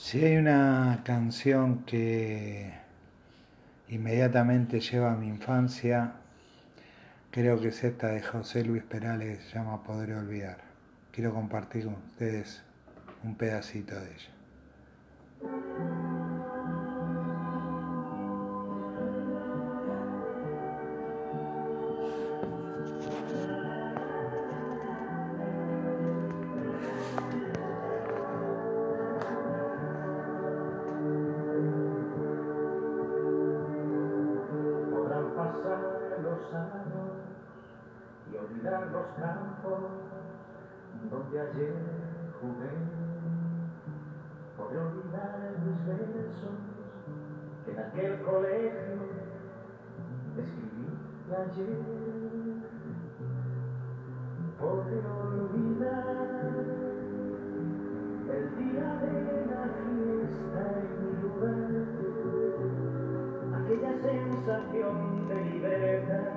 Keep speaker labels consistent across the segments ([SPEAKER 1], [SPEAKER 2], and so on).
[SPEAKER 1] Si hay una canción que inmediatamente lleva a mi infancia, creo que es esta de José Luis Perales que se Podré Olvidar. Quiero compartir con ustedes un pedacito de ella.
[SPEAKER 2] Los años y olvidar los campos donde ayer jugué. Podré olvidar mis versos que en aquel colegio escribí ayer. Sensación de libertad,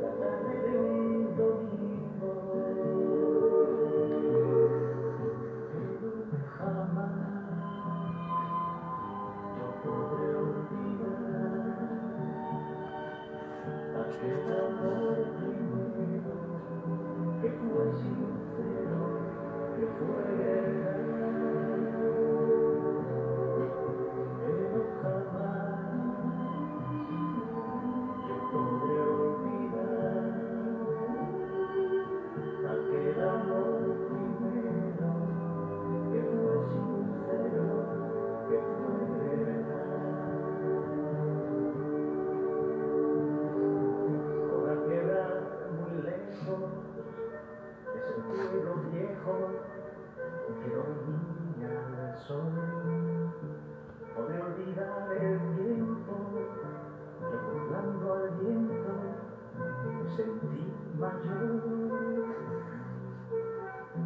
[SPEAKER 2] la tarde de un domingo. Jamás yo podré olvidar aquel amor primero que fue sincero, que fue verdad. Sentí mayor.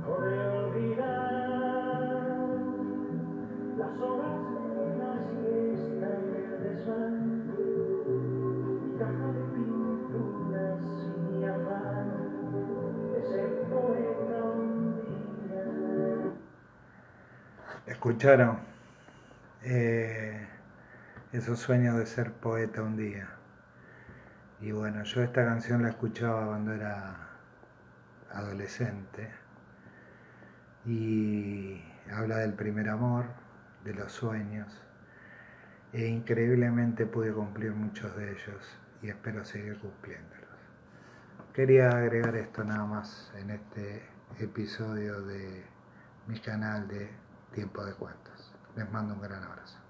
[SPEAKER 2] Podré olvidar las horas de la siesta en el desván, mi caja de pinturas y mi afán de ser poeta un día.
[SPEAKER 1] ¿Escucharon? Eh, esos sueños de ser poeta un día. Y bueno, yo esta canción la escuchaba cuando era adolescente y habla del primer amor, de los sueños e increíblemente pude cumplir muchos de ellos y espero seguir cumpliéndolos. Quería agregar esto nada más en este episodio de mi canal de Tiempo de Cuentos. Les mando un gran abrazo.